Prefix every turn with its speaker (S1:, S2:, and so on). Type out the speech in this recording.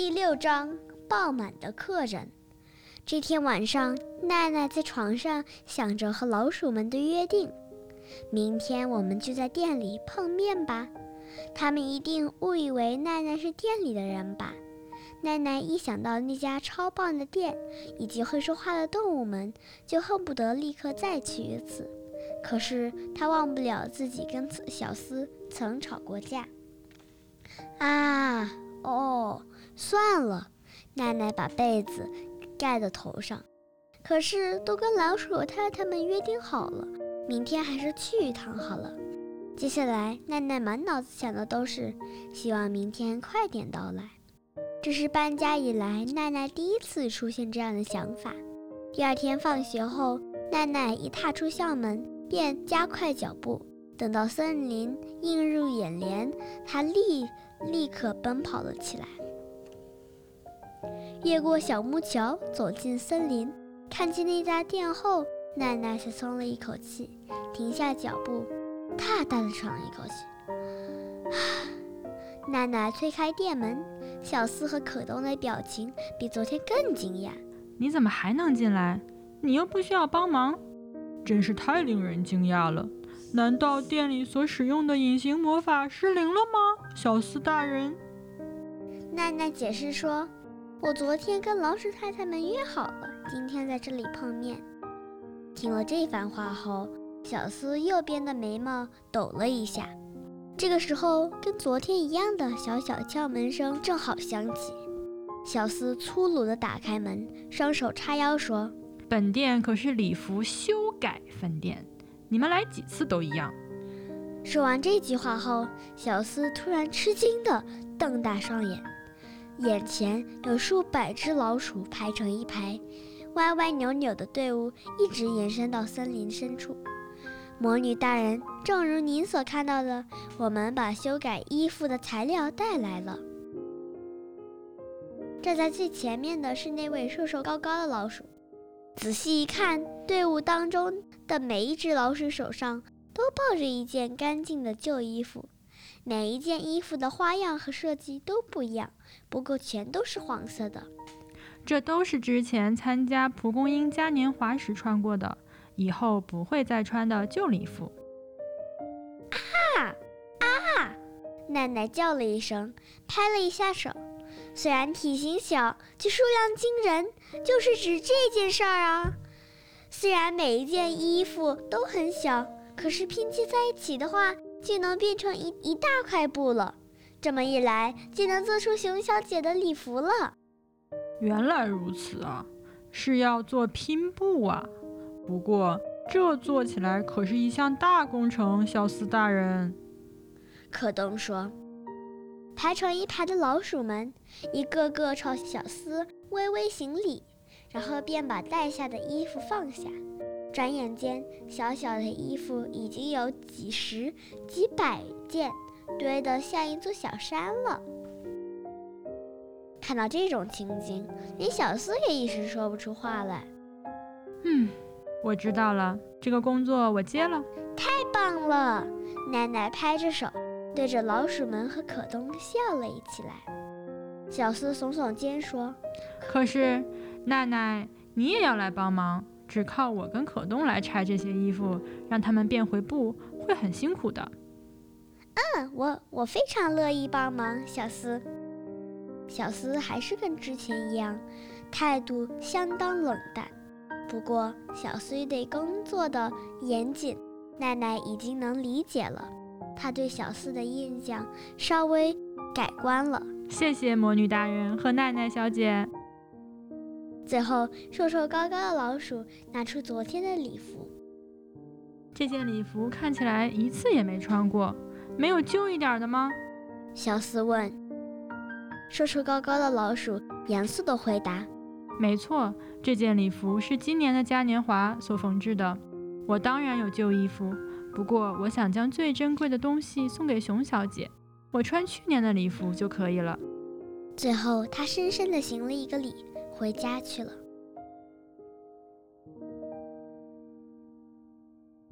S1: 第六章：爆满的客人。这天晚上，奈奈在床上想着和老鼠们的约定：明天我们就在店里碰面吧。他们一定误以为奈奈是店里的人吧？奈奈一想到那家超棒的店以及会说话的动物们，就恨不得立刻再去一次。可是她忘不了自己跟小斯曾吵过架。啊，哦，算了。奈奈把被子盖在头上。可是都跟老鼠太太们约定好了，明天还是去一趟好了。接下来，奈奈满脑子想的都是希望明天快点到来。这是搬家以来奈奈第一次出现这样的想法。第二天放学后，奈奈一踏出校门便加快脚步，等到森林映入眼帘，她立立刻奔跑了起来。越过小木桥，走进森林，看见那家店后，奈奈才松了一口气，停下脚步。大大的喘了一口气，奈奈推开店门，小四和可东的表情比昨天更惊讶。
S2: 你怎么还能进来？你又不需要帮忙，真是太令人惊讶了。难道店里所使用的隐形魔法失灵了吗，小四大人？
S1: 奈奈解释说：“我昨天跟老鼠太太们约好了，今天在这里碰面。”听了这番话后。小斯右边的眉毛抖了一下，这个时候跟昨天一样的小小敲门声正好响起。小斯粗鲁地打开门，双手叉腰说：“
S2: 本店可是礼服修改分店，你们来几次都一样。”
S1: 说完这句话后，小斯突然吃惊地瞪大双眼，眼前有数百只老鼠排成一排，歪歪扭扭的队伍一直延伸到森林深处。魔女大人，正如您所看到的，我们把修改衣服的材料带来了。站在最前面的是那位瘦瘦高高的老鼠。仔细一看，队伍当中的每一只老鼠手上都抱着一件干净的旧衣服，每一件衣服的花样和设计都不一样，不过全都是黄色的。
S2: 这都是之前参加蒲公英嘉年华时穿过的。以后不会再穿的旧礼服。
S1: 啊啊！奶奶叫了一声，拍了一下手。虽然体型小，却数量惊人，就是指这件事儿啊。虽然每一件衣服都很小，可是拼接在一起的话，就能变成一一大块布了。这么一来，就能做出熊小姐的礼服了。
S2: 原来如此啊，是要做拼布啊。不过，这做起来可是一项大工程，小斯大人。
S1: 可东说：“排成一排的老鼠们，一个个朝小斯微微行礼，然后便把带下的衣服放下。转眼间，小小的衣服已经有几十、几百件，堆得像一座小山了。”看到这种情景，连小斯也一时说不出话来。
S2: 嗯。我知道了，这个工作我接了。
S1: 太棒了！奶奶拍着手，对着老鼠们和可东笑了起来。小斯耸耸肩说：“
S2: 可是，奶奶，你也要来帮忙。只靠我跟可东来拆这些衣服，让他们变回布，会很辛苦的。”
S1: 嗯，我我非常乐意帮忙，小斯。小斯还是跟之前一样，态度相当冷淡。不过，小苏对工作的严谨，奈奈已经能理解了。她对小四的印象稍微改观了。
S2: 谢谢魔女大人和奈奈小姐。
S1: 最后，瘦瘦高高的老鼠拿出昨天的礼服。
S2: 这件礼服看起来一次也没穿过，没有旧一点的吗？
S1: 小四问。瘦瘦高高的老鼠严肃地回答。
S2: 没错，这件礼服是今年的嘉年华所缝制的。我当然有旧衣服，不过我想将最珍贵的东西送给熊小姐。我穿去年的礼服就可以了。
S1: 最后，他深深地行了一个礼，回家去了。